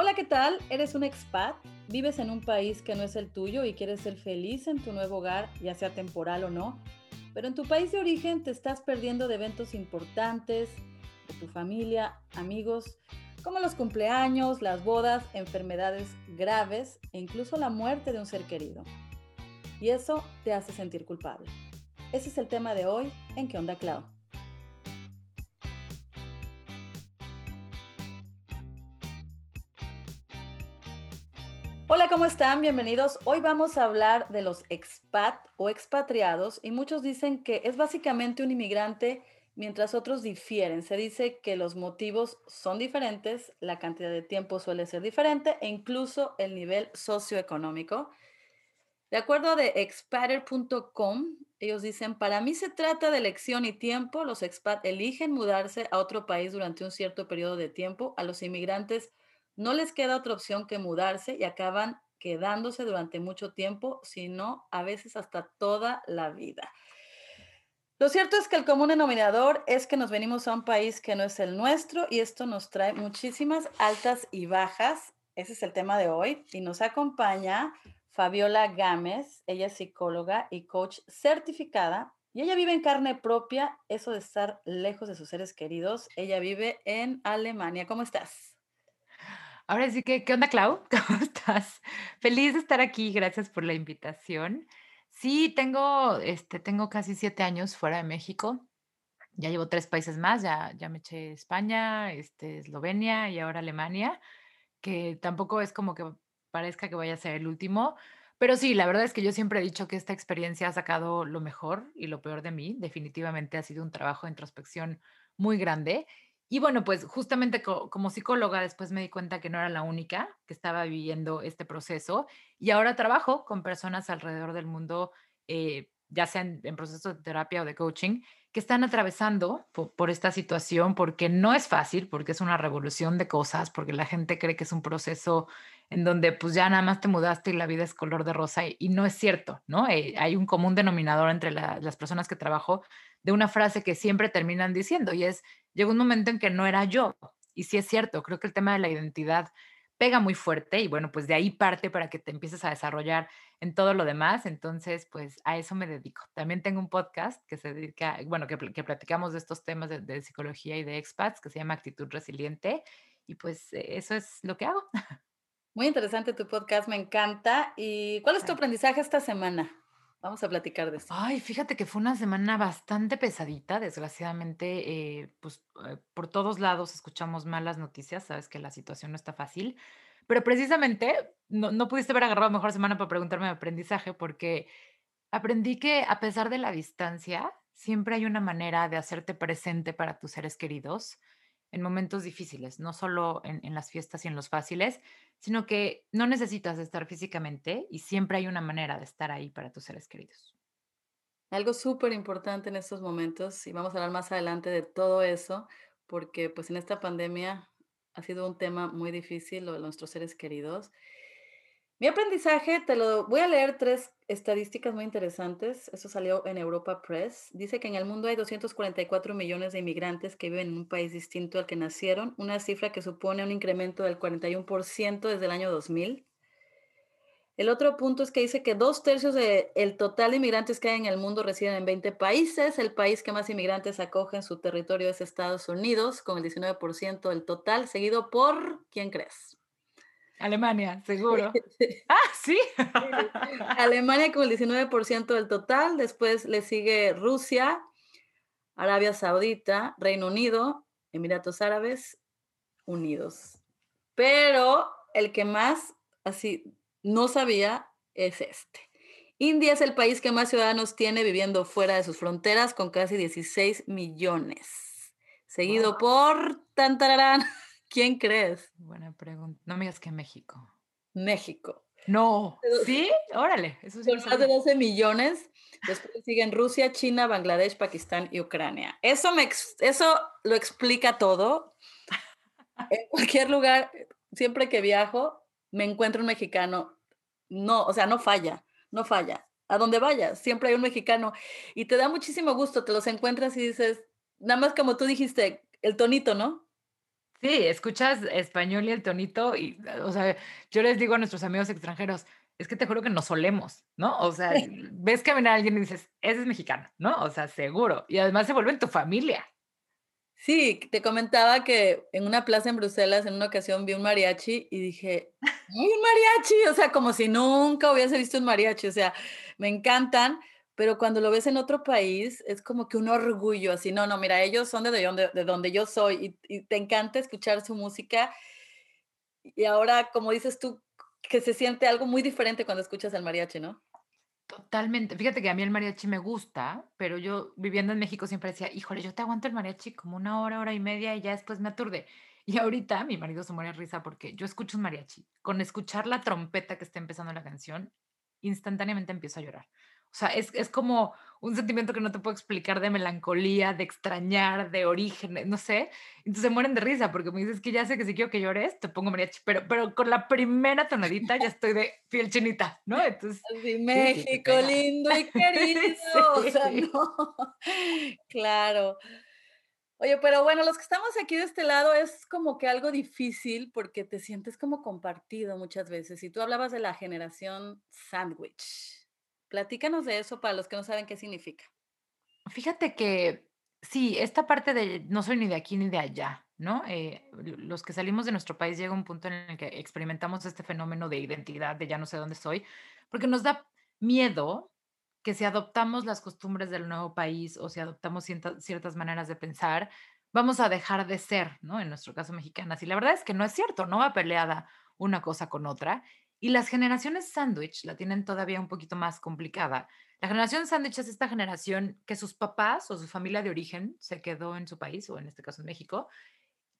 Hola, ¿qué tal? ¿Eres un expat? ¿Vives en un país que no es el tuyo y quieres ser feliz en tu nuevo hogar, ya sea temporal o no? Pero en tu país de origen te estás perdiendo de eventos importantes, de tu familia, amigos, como los cumpleaños, las bodas, enfermedades graves e incluso la muerte de un ser querido. Y eso te hace sentir culpable. Ese es el tema de hoy en ¿Qué onda, Clau? ¿Cómo están? Bienvenidos. Hoy vamos a hablar de los expat o expatriados y muchos dicen que es básicamente un inmigrante mientras otros difieren. Se dice que los motivos son diferentes, la cantidad de tiempo suele ser diferente e incluso el nivel socioeconómico. De acuerdo de expatter.com, ellos dicen, para mí se trata de elección y tiempo. Los expat eligen mudarse a otro país durante un cierto periodo de tiempo. A los inmigrantes no les queda otra opción que mudarse y acaban quedándose durante mucho tiempo, sino a veces hasta toda la vida. Lo cierto es que el común denominador es que nos venimos a un país que no es el nuestro y esto nos trae muchísimas altas y bajas. Ese es el tema de hoy y nos acompaña Fabiola Gámez. Ella es psicóloga y coach certificada y ella vive en carne propia eso de estar lejos de sus seres queridos. Ella vive en Alemania. ¿Cómo estás? Ahora sí que, ¿qué onda, Clau? ¿Cómo estás? Feliz de estar aquí, gracias por la invitación. Sí, tengo, este, tengo casi siete años fuera de México. Ya llevo tres países más, ya, ya me eché España, este, Eslovenia y ahora Alemania, que tampoco es como que parezca que vaya a ser el último, pero sí, la verdad es que yo siempre he dicho que esta experiencia ha sacado lo mejor y lo peor de mí. Definitivamente ha sido un trabajo de introspección muy grande y bueno, pues justamente como psicóloga después me di cuenta que no era la única que estaba viviendo este proceso y ahora trabajo con personas alrededor del mundo, eh, ya sean en proceso de terapia o de coaching, que están atravesando por, esta situación porque no es fácil, porque es una revolución de cosas, porque la gente cree que es un proceso en donde pues ya nada más te mudaste y la vida es color de rosa y, no es cierto, ¿no? Eh, hay un común denominador entre las personas que trabajo de una frase que siempre terminan diciendo y es, llegó un momento en que no era yo. Y sí es cierto, creo que el tema de la identidad pega muy fuerte y bueno, pues de ahí parte para que te empieces a desarrollar en todo lo demás. Entonces, pues a eso me dedico. También tengo un podcast que se dedica, bueno, que, que platicamos de estos temas de, de, psicología y de expats, que se llama Actitud Resiliente. Y pues e, eso es lo que hago. Muy interesante tu podcast, me encanta. ¿Y cuál es tu aprendizaje esta semana? Vamos a platicar de eso. Ay, fíjate que fue una semana bastante pesadita, desgraciadamente, eh, pues eh, por todos lados escuchamos malas noticias, sabes que la situación no está fácil, pero precisamente no, no pudiste haber agarrado mejor semana para preguntarme de aprendizaje porque aprendí que a pesar de la distancia, siempre hay una manera de hacerte presente para tus seres queridos en momentos difíciles, no solo en, las fiestas y en los fáciles, sino que no necesitas estar físicamente y siempre hay una manera de estar ahí para tus seres queridos. Algo súper importante en estos momentos, y vamos a hablar más adelante de todo eso, porque pues en esta pandemia ha sido un tema muy difícil lo de nuestros seres queridos. Mi aprendizaje, te lo voy a leer tres estadísticas muy interesantes. Eso salió en Europa Press. Dice que en el mundo hay 244 millones de inmigrantes que viven en un país distinto al que nacieron, una cifra que supone un incremento del 41% desde el año 2000. El otro punto es que dice que dos tercios del total de inmigrantes que hay en el mundo residen en 20 países. El país que más inmigrantes acoge en su territorio es Estados Unidos, con el 19% del total, seguido por, ¿quién crees? Alemania, seguro. ah, sí. Alemania con el 19% del total, después le sigue Rusia, Arabia Saudita, Reino Unido, Emiratos Árabes Unidos. Pero el que más así no sabía es este. India es el país que más ciudadanos tiene viviendo fuera de sus fronteras con casi 16 millones. Seguido por Tantararán ¿Quién crees? Buena pregunta. No me digas que México. México. No. ¿Sí? Órale. Eso sí más de 12 millones. Después siguen Rusia, China, Bangladesh, Pakistán y Ucrania. Eso, me, eso lo explica todo. en cualquier lugar, siempre que viajo, me encuentro un mexicano. No, o sea, no falla, no falla. A donde vayas, siempre hay un mexicano. Y te da muchísimo gusto, te los encuentras y dices, nada más como tú dijiste, el tonito, ¿no? Sí, escuchas español y el tonito y, o sea, yo les digo a nuestros amigos extranjeros, es que te juro que nos solemos, ¿no? O sea, ves caminar a alguien y dices, ese es mexicano, ¿no? O sea, seguro. Y además se vuelven tu familia. Sí, te comentaba que en una plaza en Bruselas, en una ocasión vi un mariachi y dije, ¡ay, un mariachi! O sea, como si nunca hubiese visto un mariachi. O sea, me encantan, pero cuando lo ves en otro país es como que un orgullo, así, no, no, mira, ellos son de donde, de donde yo soy y, te encanta escuchar su música. Y ahora, como dices tú, que se siente algo muy diferente cuando escuchas al mariachi, ¿no? Totalmente. Fíjate que a mí el mariachi me gusta, pero yo viviendo en México siempre decía, híjole, yo te aguanto el mariachi como una hora, hora y media y ya después me aturde. Y ahorita mi marido se muere de risa porque yo escucho un mariachi. Con escuchar la trompeta que está empezando la canción, instantáneamente empiezo a llorar. O sea, es, es como un sentimiento que no te puedo explicar de melancolía, de extrañar, de origen, no sé. Entonces se mueren de risa porque me dices que ya sé que si quiero que llores, te pongo mariachi, pero, pero con la primera tonadita ya estoy de fiel chinita, ¿no? Entonces, Así, México lindo y querido. O sea, no. Claro. Oye, pero bueno, los que estamos aquí de este lado es como que algo difícil porque te sientes como compartido muchas veces. Y tú hablabas de la generación sándwich. Platícanos de eso para los que no saben qué significa. Fíjate que sí, esta parte de no soy ni de aquí ni de allá, ¿no? Eh, los que salimos de nuestro país llega un punto en el que experimentamos este fenómeno de identidad, de ya no sé dónde soy, porque nos da miedo que si adoptamos las costumbres del nuevo país o si adoptamos cienta- ciertas maneras de pensar, vamos a dejar de ser, ¿no? En nuestro caso mexicanas. Y la verdad es que no es cierto, no va peleada una cosa con otra. Y las generaciones sándwich la tienen todavía un poquito más complicada la generación sándwich es esta generación que sus papás o su familia de origen se quedó en su país, o en este caso en México,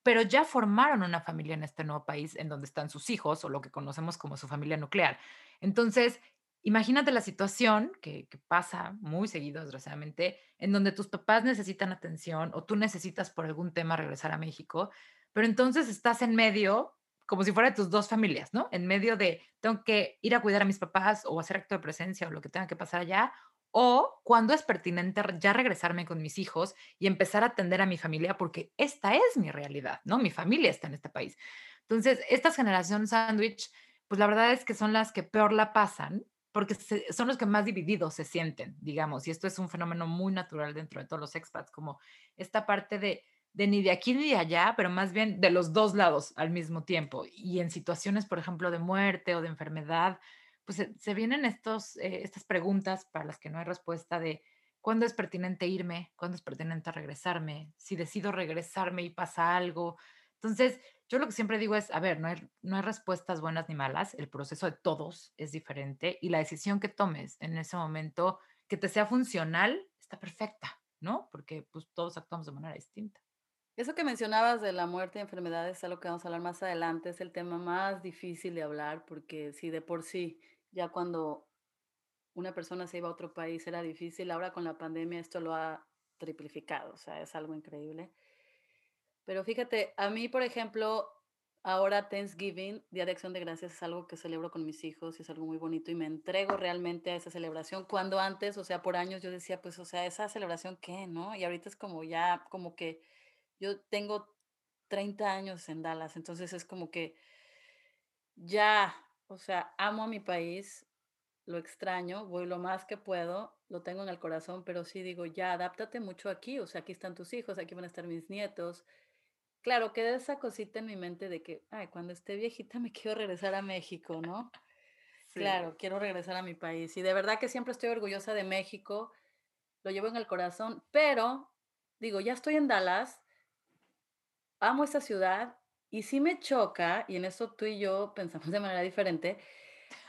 pero ya formaron una familia en este nuevo país en donde están sus hijos o lo que conocemos como su familia nuclear. Entonces, imagínate la situación que, pasa muy seguido, desgraciadamente, en donde tus papás necesitan atención o tú necesitas por algún tema regresar a México, pero entonces estás en medio como si fuera tus dos familias, ¿no? En medio de tengo que ir a cuidar a mis papás o hacer acto de presencia o lo que tenga que pasar allá, o cuando es pertinente ya regresarme con mis hijos y empezar a atender a mi familia porque esta es mi realidad, ¿no? Mi familia está en este país. Entonces, esta generación sándwich, pues la verdad es que son las que peor la pasan porque son los que más divididos se sienten, digamos, y esto es un fenómeno muy natural dentro de todos los expats, como esta parte de, de ni de aquí ni de allá, pero más bien de los dos lados al mismo tiempo. Y en situaciones, por ejemplo, de muerte o de enfermedad, pues se, vienen estos, eh, estas preguntas para las que no hay respuesta de cuándo es pertinente irme, cuándo es pertinente regresarme, si decido regresarme y pasa algo. Entonces, yo lo que siempre digo es, a ver, no hay, no hay respuestas buenas ni malas, el proceso de todos es diferente y la decisión que tomes en ese momento que te sea funcional está perfecta, ¿no? Porque pues todos actuamos de manera distinta. Eso que mencionabas de la muerte y enfermedades es algo que vamos a hablar más adelante. Es el tema más difícil de hablar porque si de por sí, ya cuando una persona se iba a otro país era difícil, ahora con la pandemia esto lo ha triplificado, o sea, es algo increíble. Pero fíjate, a mí, por ejemplo, ahora Thanksgiving, Día de Acción de Gracias, es algo que celebro con mis hijos y es algo muy bonito y me entrego realmente a esa celebración. Cuando antes, o sea, por años yo decía, pues, o sea, esa celebración, ¿qué, no? Y ahorita es como ya, como que yo tengo 30 años en Dallas, entonces es como que ya, o sea, amo a mi país, lo extraño, voy lo más que puedo, lo tengo en el corazón, pero sí digo, ya, adáptate mucho aquí, o sea, aquí están tus hijos, aquí van a estar mis nietos. Claro, queda esa cosita en mi mente de que, ay, cuando esté viejita me quiero regresar a México, ¿no? Sí. Claro, quiero regresar a mi país. Y de verdad que siempre estoy orgullosa de México, lo llevo en el corazón, pero digo, ya estoy en Dallas, amo esta ciudad y sí me choca, y en eso tú y yo pensamos de manera diferente,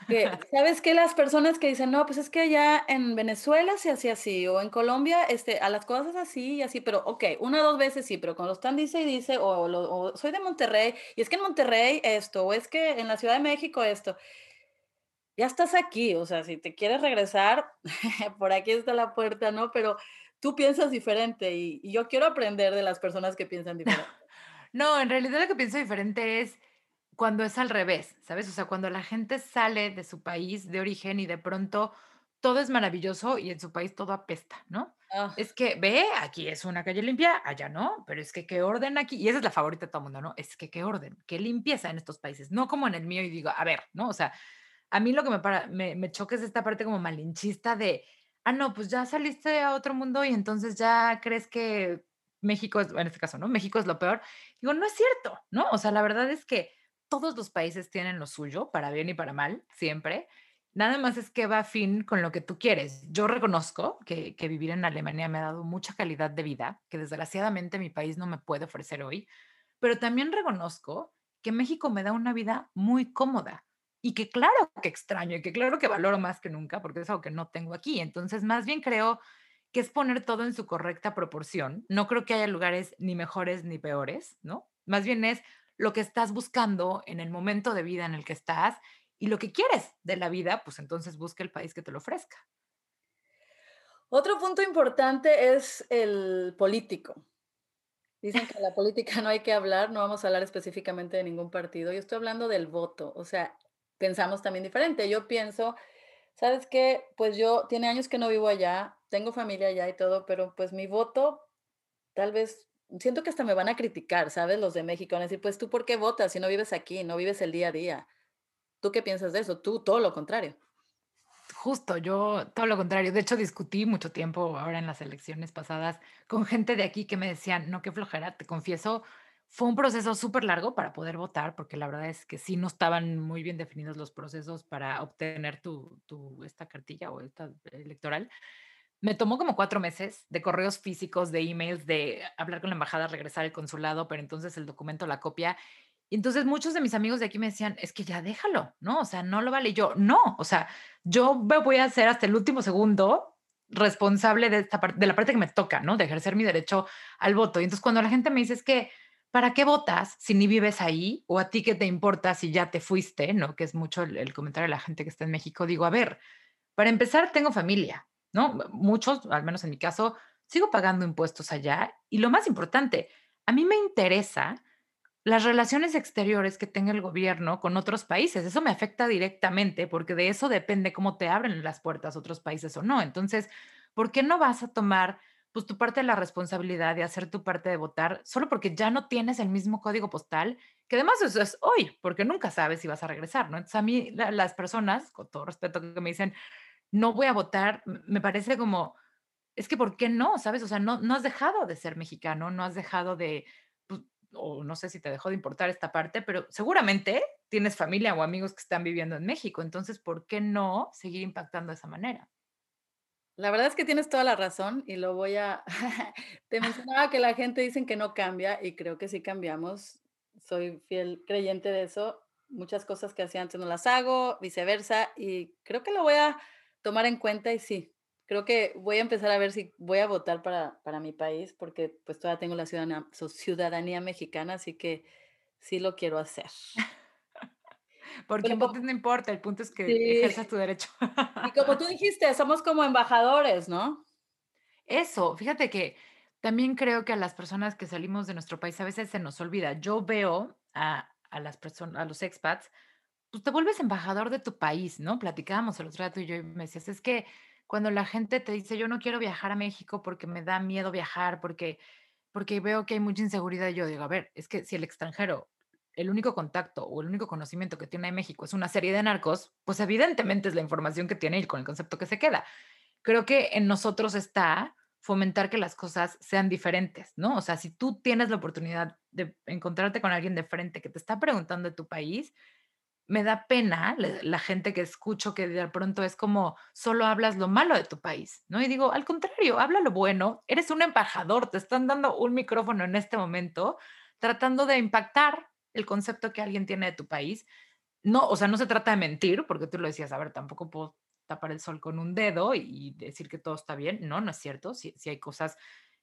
que, ¿sabes qué? Las personas que dicen: "No, pues es que allá en Venezuela se hacía así, o en Colombia, este, a las cosas así y así", pero okey, 1 o 2 veces sí, pero cuando están dice y dice, o soy de Monterrey, y es que en Monterrey esto, o es que en la Ciudad de México esto. Ya estás aquí, o sea, si te quieres regresar, por aquí está la puerta, ¿no? Pero tú piensas diferente, y y yo quiero aprender de las personas que piensan diferente. No, en realidad lo que pienso diferente es cuando es al revés, ¿sabes? O sea, cuando la gente sale de su país de origen y de pronto todo es maravilloso y en su país todo apesta, ¿no? Ah. Es que ve, aquí es una calle limpia, allá no, pero es que qué orden aquí. Y esa es la favorita de todo el mundo, ¿no? Es que qué orden, qué limpieza en estos países, no como en el mío y digo, a ver, ¿no? O sea, a mí lo que me, para, me, me choca es esta parte como malinchista de, ah, no, pues ya saliste a otro mundo y entonces ya crees que México es, en este caso, ¿no? México es lo peor. Digo, no es cierto, ¿no? O sea, la verdad es que todos los países tienen lo suyo, para bien y para mal, siempre. Nada más es que va a fin con lo que tú quieres. Yo reconozco que, que vivir en Alemania me ha dado mucha calidad de vida, que desgraciadamente mi país no me puede ofrecer hoy, pero también reconozco que México me da una vida muy cómoda y que claro que extraño y que claro que valoro más que nunca porque es algo que no tengo aquí. Entonces, más bien creo que es poner todo en su correcta proporción. No creo que haya lugares ni mejores ni peores, ¿no? Más bien es lo que estás buscando en el momento de vida en el que estás y lo que quieres de la vida, pues entonces busca el país que te lo ofrezca. Otro punto importante es el político. Dicen que la política no hay que hablar, no vamos a hablar específicamente de ningún partido. Yo estoy hablando del voto, o sea, pensamos también diferente. Yo pienso, ¿sabes qué? Pues yo tiene años que no vivo allá, tengo familia allá y todo, pero pues mi voto, tal vez, siento que hasta me van a criticar, ¿sabes? Los de México van a decir, pues tú por qué votas si no vives aquí, no vives el día a día. ¿Tú qué piensas de eso? Tú, todo lo contrario. Justo, yo todo lo contrario. De hecho, discutí mucho tiempo ahora en las elecciones pasadas con gente de aquí que me decían, no, qué flojera, te confieso, fue un proceso súper largo para poder votar, porque la verdad es que sí no estaban muy bien definidos los procesos para obtener tu, tu esta cartilla o esta electoral. Me tomó como cuatro meses de correos físicos, de emails, de hablar con la embajada, regresar al consulado, pero entonces el documento, la copia. Y entonces muchos de mis amigos de aquí me decían, es que ya déjalo, ¿no? O sea, no lo vale. Yo, no, o sea, yo me voy a hacer hasta el último segundo responsable de, esta parte, de la parte que me toca, ¿no? De ejercer mi derecho al voto. Y entonces cuando la gente me dice es que ¿para qué votas si ni vives ahí? ¿O a ti qué te importa si ya te fuiste? ¿No? Que es mucho el, comentario de la gente que está en México. Digo, a ver, para empezar, tengo familia, ¿no? Muchos, al menos en mi caso, sigo pagando impuestos allá. Y lo más importante, a mí me interesa las relaciones exteriores que tenga el gobierno con otros países. Eso me afecta directamente porque de eso depende cómo te abren las puertas otros países o no. Entonces, ¿por qué no vas a tomar pues tu parte de la responsabilidad de hacer tu parte de votar, solo porque ya no tienes el mismo código postal, que además eso es hoy, porque nunca sabes si vas a regresar, ¿no? Entonces a mí las personas, con todo respeto que me dicen, no voy a votar, me parece como, es que ¿por qué no? ¿Sabes? O sea, no, no has dejado de ser mexicano, no has dejado de, pues, o no sé si te dejó de importar esta parte, pero seguramente tienes familia o amigos que están viviendo en México, entonces, ¿por qué no seguir impactando de esa manera? La verdad es que tienes toda la razón y lo voy a te mencionaba que la gente dicen que no cambia y creo que sí cambiamos. Soy fiel creyente de eso. Muchas cosas que hacía antes no las hago, viceversa, y creo que lo voy a tomar en cuenta y sí, creo que voy a empezar a ver si voy a votar para para mi país, porque, pues, todavía tengo la ciudadana ciudadanía mexicana, así que sí lo quiero hacer. Porque no importa, el punto es que sí. ejerzas tu derecho. Y como tú dijiste, somos como embajadores, ¿no? Eso, fíjate que también creo que a las personas que salimos de nuestro país a veces se nos olvida. Yo veo a, a las personas, a los expats, pues te vuelves embajador de tu país, ¿no? Platicábamos el otro día tú y yo y me decías, es que cuando la gente te dice, yo no quiero viajar a México porque me da miedo viajar, porque, porque veo que hay mucha inseguridad, yo digo, a ver, es que si el extranjero el único contacto o el único conocimiento que tiene México es una serie de narcos, pues evidentemente es la información que tiene y con el concepto que se queda. Creo que en nosotros está fomentar que las cosas sean diferentes, ¿no? O sea, si tú tienes la oportunidad de encontrarte con alguien de frente que te está preguntando de tu país, me da pena la, gente que escucho que de pronto es como solo hablas lo malo de tu país, ¿no? Y digo, al contrario, habla lo bueno, eres un embajador, te están dando un micrófono en este momento tratando de impactar el concepto que alguien tiene de tu país. No, o sea, no se trata de mentir, porque tú lo decías, a ver, tampoco puedo tapar el sol con un dedo y decir que todo está bien. No, no es cierto. Si sí hay cosas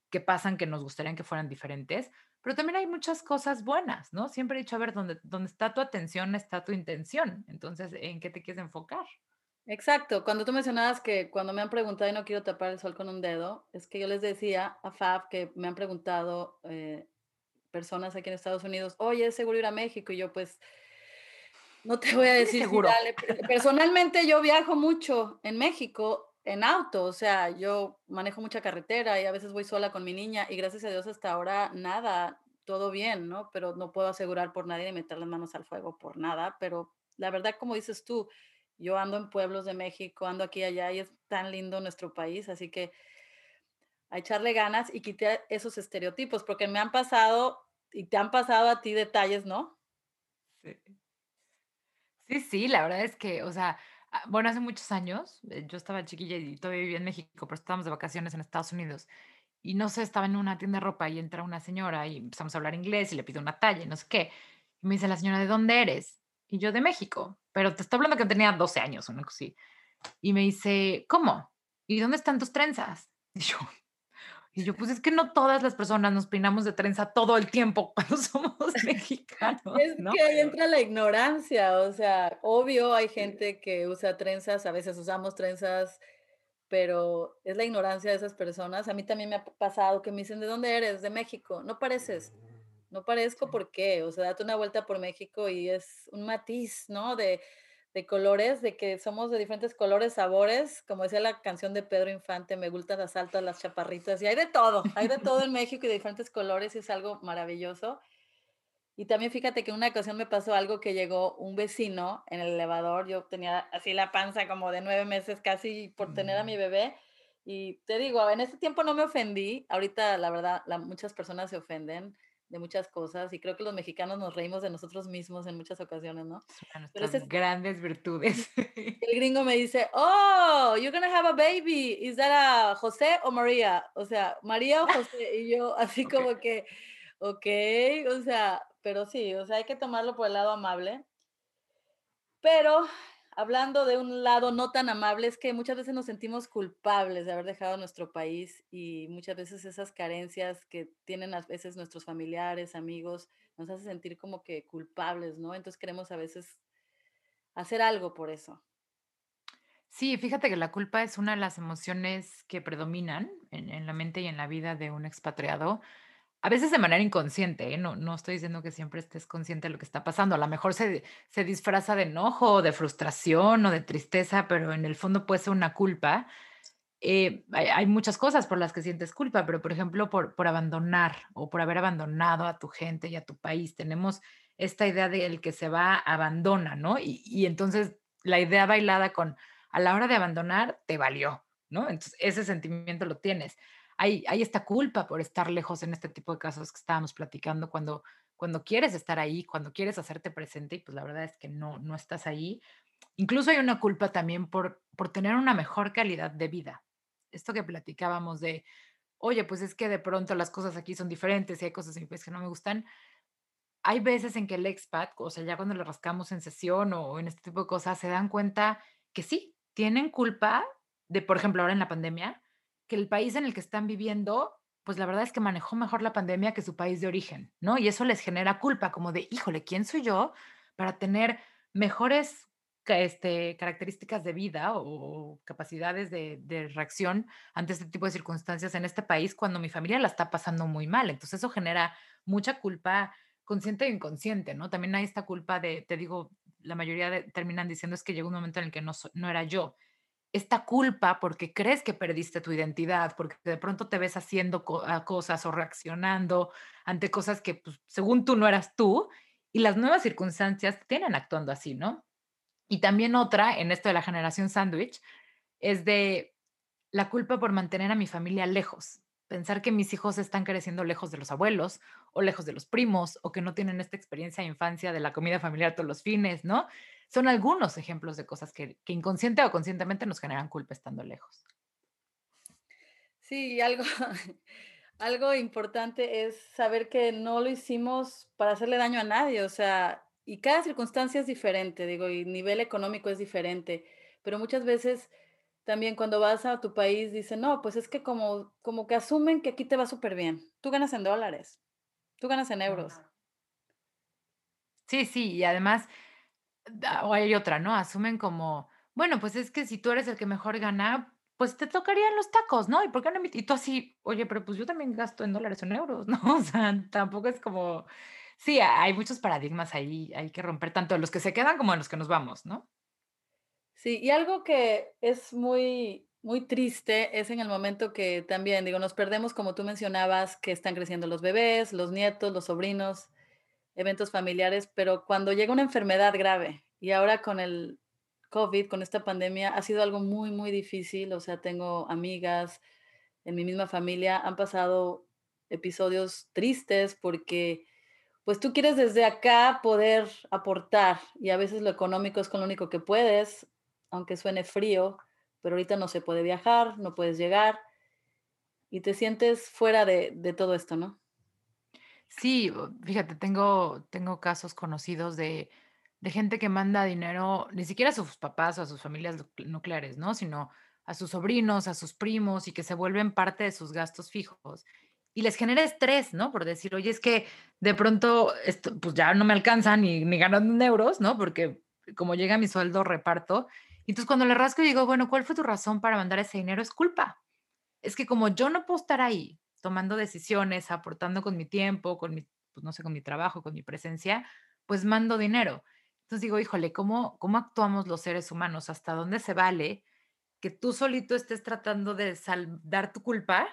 que pasan que nos gustarían que fueran diferentes, pero también hay muchas cosas buenas, ¿no? Siempre he dicho, a ver, donde, donde está tu atención, está tu intención. Entonces, ¿en qué te quieres enfocar? Exacto. Cuando tú mencionabas que cuando me han preguntado y no quiero tapar el sol con un dedo, es que yo les decía a Fab que me han preguntado eh, personas aquí en Estados Unidos, oye, ¿es seguro ir a México? Y yo, pues, no te voy a decir seguro. Personalmente yo viajo mucho en México en auto, o sea, yo manejo mucha carretera y a veces voy sola con mi niña y gracias a Dios hasta ahora nada, todo bien, ¿no? Pero no puedo asegurar por nadie ni meter las manos al fuego por nada, pero la verdad, como dices tú, yo ando en pueblos de México, ando aquí y allá y es tan lindo nuestro país, así que a echarle ganas y quitar esos estereotipos, porque me han pasado y te han pasado a ti detalles, ¿no? Sí. Sí, sí, la verdad es que, o sea, ah, bueno, hace muchos años, eh, yo estaba chiquilla y todavía vivía en México, pero estábamos de vacaciones en Estados Unidos. Y no sé, estaba en una tienda de ropa y entra una señora y empezamos a hablar inglés y le pido una talla y no sé qué. Y me dice la señora, ¿de dónde eres? Y yo, de México. Pero te estoy hablando que tenía 12 años o algo así. Y me dice, ¿cómo? ¿Y dónde están tus trenzas? Y yo, y yo, pues es que no todas las personas nos peinamos de trenza todo el tiempo cuando somos mexicanos. Es ¿no? que ahí entra la ignorancia, o sea, obvio hay gente que usa trenzas, a veces usamos trenzas, pero es la ignorancia de esas personas. A mí también me ha pasado que me dicen, ¿de dónde eres? De México. No pareces, no parezco. ¿por qué? O sea, date una vuelta por México y es un matiz, ¿no? De, de colores, de que somos de diferentes colores, sabores, como decía la canción de Pedro Infante, me gustan las altas, las chaparritas, y hay de todo, hay de todo en México y de diferentes colores y es algo maravilloso. Y también fíjate que en una ocasión me pasó algo que llegó un vecino en el elevador, yo tenía así la panza como de 9 meses casi por tener a mi Mm, bebé, y te digo, en ese tiempo no me ofendí, ahorita la verdad, la muchas personas se ofenden de muchas cosas, y creo que los mexicanos nos reímos de nosotros mismos en muchas ocasiones, ¿no? Pero ese grandes virtudes. el gringo me dice: "Oh, you're gonna have a baby, is that a José o María?". O sea, María o José, y yo así Ok. como que, okey, o sea, pero sí, o sea, hay que tomarlo por el lado amable. Pero hablando de un lado no tan amable, es que muchas veces nos sentimos culpables de haber dejado nuestro país y muchas veces esas carencias que tienen a veces nuestros familiares, amigos, nos hace sentir como que culpables, ¿no? Entonces queremos a veces hacer algo por eso. Sí, fíjate que la culpa es una de las emociones que predominan en, en la mente y en la vida de un expatriado. A veces de manera inconsciente, ¿eh? No, no estoy diciendo que siempre estés consciente de lo que está pasando. A lo mejor se, se disfraza de enojo, o de frustración o de tristeza, pero en el fondo puede ser una culpa eh, hay, hay muchas cosas por las que sientes culpa, pero por ejemplo, por, por abandonar o por haber abandonado a tu gente y a tu país. Tenemos esta idea de el que se va, abandona, ¿no? Y, y entonces la idea bailada con a la hora de abandonar, te valió, ¿no? Entonces ese sentimiento lo tienes. Hay, esta culpa por estar lejos en este tipo de casos que estábamos platicando cuando, cuando quieres estar ahí, cuando quieres hacerte presente y pues la verdad es que no, no estás ahí. Incluso hay una culpa también por, por tener una mejor calidad de vida esto que platicábamos de, oye, pues es que de pronto las cosas aquí son diferentes y hay cosas en que no me gustan. Hay veces en que el expat, o sea, ya cuando le rascamos en sesión o en este tipo de cosas, se dan cuenta que sí, tienen culpa de, por ejemplo, ahora en la pandemia, que el país en el que están viviendo, pues la verdad es que manejó mejor la pandemia que su país de origen, ¿no? Y eso les genera culpa, como de, híjole, ¿quién soy yo para tener mejores este, características de vida o capacidades de, reacción ante este tipo de circunstancias en este país cuando mi familia la está pasando muy mal? Entonces eso genera mucha culpa consciente e inconsciente, ¿no? También hay esta culpa de, te digo, la mayoría de- terminan diciendo es que llegó un momento en el que no, no era yo. Esta culpa porque crees que perdiste tu identidad, porque de pronto te ves haciendo co- a cosas o reaccionando ante cosas que pues, según tú no eras tú y las nuevas circunstancias te tienen actuando así, ¿no? Y también otra, en esto de la generación sándwich, es de la culpa por mantener a mi familia lejos. Pensar que mis hijos están creciendo lejos de los abuelos o lejos de los primos o que no tienen esta experiencia de infancia de la comida familiar todos los fines, ¿no? Son algunos ejemplos de cosas que, que inconsciente o conscientemente nos generan culpa estando lejos. Sí, algo algo importante es saber que no lo hicimos para hacerle daño a nadie, o sea, y cada circunstancia es diferente, digo, y nivel económico es diferente, pero muchas veces también cuando vas a tu país dicen: "No, pues es que como como que asumen que aquí te va súper bien. Tú ganas en dólares, tú ganas en euros". Sí, sí, y además, o hay otra, ¿no? Asumen como, bueno, pues es que si tú eres el que mejor gana, pues te tocarían los tacos, ¿no? ¿Y por qué no? Y tú así, oye, pero pues yo también gasto en dólares o en euros, ¿no? O sea, tampoco es como, sí, hay muchos paradigmas ahí, hay que romper tanto de los que se quedan como de los que nos vamos, ¿no? Sí, y algo que es muy muy triste es en el momento que también, digo, nos perdemos, como tú mencionabas, que están creciendo los bebés, los nietos, los sobrinos, eventos familiares, pero cuando llega una enfermedad grave y ahora con el COVID, con esta pandemia, ha sido algo muy, muy difícil. O sea, tengo amigas en mi misma familia, han pasado episodios tristes porque pues tú quieres desde acá poder aportar y a veces lo económico es con lo único que puedes, aunque suene frío, pero ahorita no se puede viajar, no puedes llegar y te sientes fuera de, de todo esto, ¿no? Sí, fíjate, tengo tengo casos conocidos de de gente que manda dinero, ni siquiera a sus papás o a sus familias nuc nucleares, ¿no? Sino a sus sobrinos, a sus primos, y que se vuelven parte de sus gastos fijos. Y les genera estrés, ¿no? Por decir: "Oye, es que de pronto esto, pues, ya no me alcanza ni ni ganando euros", ¿no? Porque como llega mi sueldo, reparto. Y entonces, cuando le rasco y digo: "Bueno, ¿cuál fue tu razón para mandar ese dinero?". Es culpa. Es que como yo no puedo estar ahí tomando decisiones, aportando con mi tiempo, con mi, pues, no sé, con mi trabajo, con mi presencia, pues mando dinero. Entonces digo, híjole, ¿cómo, cómo actuamos los seres humanos? ¿Hasta dónde se vale que tú solito estés tratando de saldar tu culpa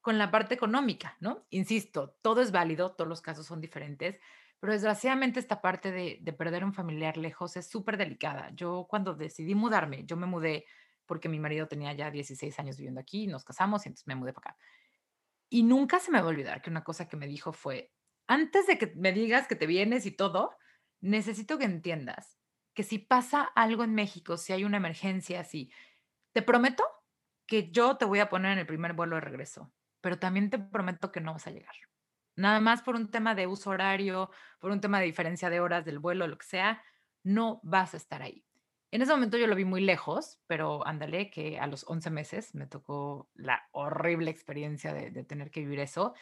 con la parte económica, ¿no? Insisto, todo es válido, todos los casos son diferentes, pero desgraciadamente esta parte de, de perder un familiar lejos es súper delicada. Yo cuando decidí mudarme, yo me mudé porque mi marido tenía ya 16 años viviendo aquí, nos casamos y entonces me mudé para acá. Y nunca se me va a olvidar que una cosa que me dijo fue, antes de que me digas que te vienes y todo, necesito que entiendas que si pasa algo en México, si hay una emergencia, si te prometo que yo te voy a poner en el primer vuelo de regreso, pero también te prometo que no vas a llegar. Nada más por un tema de uso horario, por un tema de diferencia de horas del vuelo, lo que sea, no vas a estar ahí. En ese momento yo lo vi muy lejos, pero ándale, que a los 11 meses me tocó la horrible experiencia de, tener que vivir eso.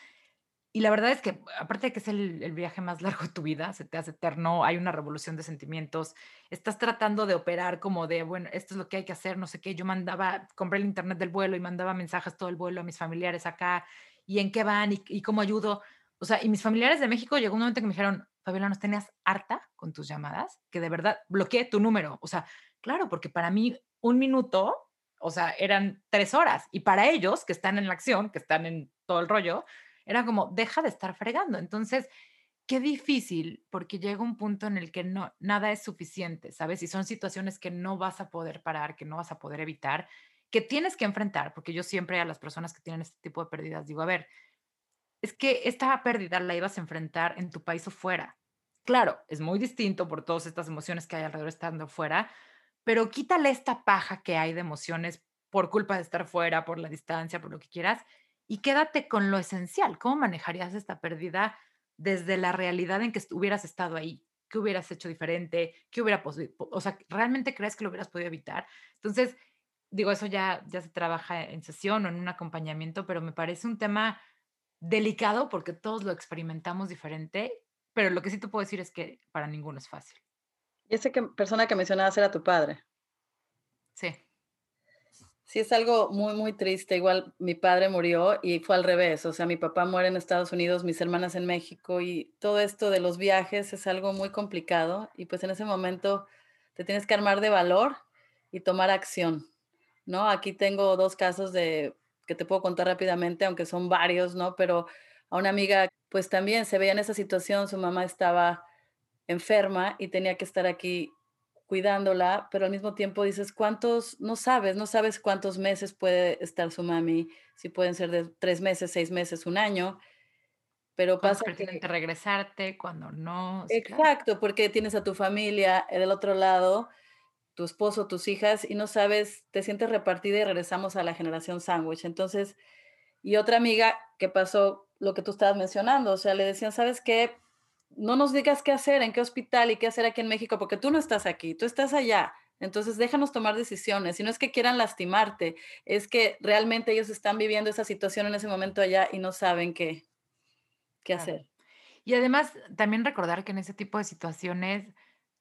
Y la verdad es que, aparte de que es el, el viaje más largo de tu vida, se te hace eterno, hay una revolución de sentimientos, estás tratando de operar como de, bueno, esto es lo que hay que hacer, no sé qué. Yo mandaba, compré el internet del vuelo y mandaba mensajes todo el vuelo a mis familiares acá, y en qué van y, y cómo ayudo. O sea, y mis familiares de México llegó un momento que me dijeron, Fabiola, ¿nos tenías harta con tus llamadas? Que de verdad bloqueé tu número. O sea, claro, porque para mí un minuto, o sea, eran tres horas. Y para ellos, que están en la acción, que están en todo el rollo, era como, deja de estar fregando. Entonces, qué difícil, porque llega un punto en el que no, nada es suficiente, ¿sabes? Y son situaciones que no vas a poder parar, que no vas a poder evitar, que tienes que enfrentar, porque yo siempre a las personas que tienen este tipo de pérdidas digo, a ver, es que esta pérdida la ibas a enfrentar en tu país o fuera. Claro, es muy distinto por todas estas emociones que hay alrededor estando fuera, pero quítale esta paja que hay de emociones por culpa de estar fuera, por la distancia, por lo que quieras, y quédate con lo esencial. ¿Cómo manejarías esta pérdida desde la realidad en que hubieras estado ahí? ¿Qué hubieras hecho diferente? ¿Qué hubiera podi- po- O sea, ¿realmente crees que lo hubieras podido evitar? Entonces, digo, eso ya, ya se trabaja en sesión o en un acompañamiento, pero me parece un tema delicado porque todos lo experimentamos diferente, pero lo que sí te puedo decir es que para ninguno es fácil. Y esa que persona que mencionabas era tu padre. Sí, Sí, es algo muy, muy triste. Igual mi padre murió y fue al revés. O sea, mi papá muere en Estados Unidos, mis hermanas en México y todo esto de los viajes es algo muy complicado y pues en ese momento te tienes que armar de valor y tomar acción, ¿no? Aquí tengo dos casos de que te puedo contar rápidamente, aunque son varios, ¿no? Pero a una amiga pues también se veía en esa situación, su mamá estaba enferma y tenía que estar aquí cuidándola, pero al mismo tiempo dices, ¿cuántos? No sabes, no sabes cuántos meses puede estar su mami, si pueden ser de 3 meses, 6 meses, un año, pero pasa que pertinente regresarte, cuando no, sí, claro. exacto, porque tienes a tu familia eh, del otro lado, tu esposo, tus hijas, y no sabes, te sientes repartida y regresamos a la generación sándwich. Entonces, y otra amiga que pasó lo que tú estabas mencionando, o sea, le decían, ¿sabes qué? No nos digas qué hacer, en qué hospital y qué hacer aquí en México, porque tú no estás aquí, tú estás allá. Entonces, déjanos tomar decisiones. Y no es que quieran lastimarte, es que realmente ellos están viviendo esa situación en ese momento allá y no saben qué, qué Claro. hacer. Y además, también recordar que en ese tipo de situaciones,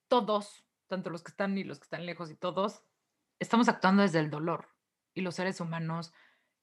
todos, tanto los que están y los que están lejos y todos, estamos actuando desde el dolor. Y los seres humanos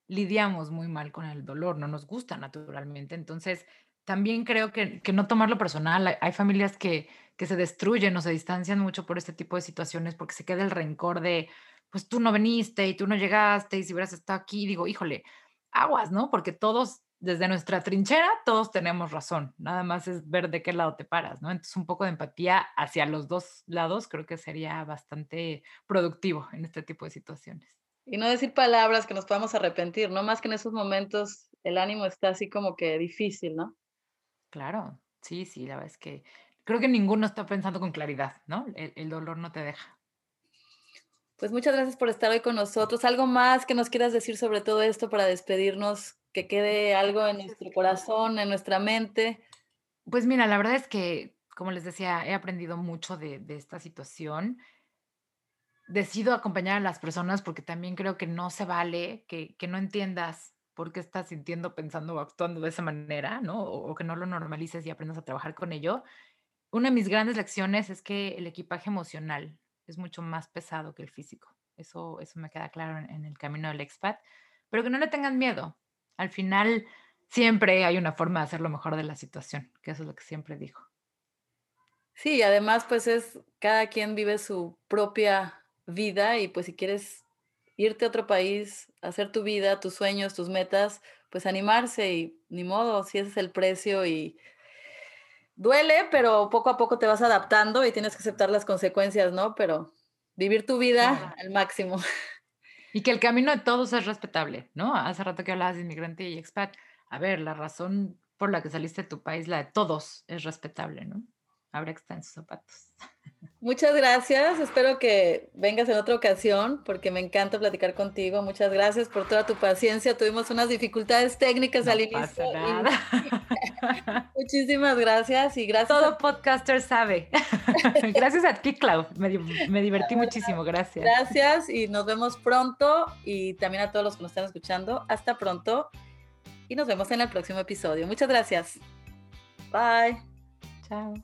lidiamos muy mal con el dolor, no nos gusta naturalmente. Entonces, también creo que, que no tomarlo personal. Hay, familias que, que se destruyen o se distancian mucho por este tipo de situaciones porque se queda el rencor de, pues tú no viniste y tú no llegaste y si hubieras estado aquí, digo, híjole, aguas, ¿no? Porque todos, desde nuestra trinchera, todos tenemos razón, nada más es ver de qué lado te paras, ¿no? Entonces un poco de empatía hacia los dos lados creo que sería bastante productivo en este tipo de situaciones. Y no decir palabras que nos podamos arrepentir, ¿no? Más que en esos momentos el ánimo está así como que difícil, ¿no? Claro, sí, sí, la verdad es que creo que ninguno está pensando con claridad, ¿no? El, dolor no te deja. Pues muchas gracias por estar hoy con nosotros. ¿Algo más que nos quieras decir sobre todo esto para despedirnos? Que quede algo en nuestro corazón, en nuestra mente. Pues mira, la verdad es que, como les decía, he aprendido mucho de, de esta situación decido acompañar a las personas porque también creo que no se vale que, que no entiendas por qué estás sintiendo, pensando o actuando de esa manera, ¿no? O, que no lo normalices y aprendas a trabajar con ello. Una de mis grandes lecciones es que el equipaje emocional es mucho más pesado que el físico. Eso, eso me queda claro en, en el camino del expat. Pero que no le tengan miedo. Al final, siempre hay una forma de hacer lo mejor de la situación, que eso es lo que siempre dijo. Sí, además, pues es cada quien vive su propia vida y pues si quieres irte a otro país, hacer tu vida, tus sueños, tus metas, pues animarse y ni modo, si ese es el precio y duele, pero poco a poco te vas adaptando y tienes que aceptar las consecuencias, ¿no? Pero vivir tu vida al máximo. Y que el camino de todos es respetable, ¿no? Hace rato que hablabas de inmigrante y expat. A ver, la razón por la que saliste de tu país, la de todos, es respetable, ¿no? Habrá que estar en sus zapatos. Muchas gracias. Espero que vengas en otra ocasión porque me encanta platicar contigo. Muchas gracias por toda tu paciencia. Tuvimos unas dificultades técnicas al inicio. Muchísimas gracias y gracias. Todo podcaster sabe. gracias a ti, Clau. Me, me divertí muchísimo. Gracias. Gracias y nos vemos pronto y también a todos los que nos están escuchando. Hasta pronto y nos vemos en el próximo episodio. Muchas gracias. Bye. Chao.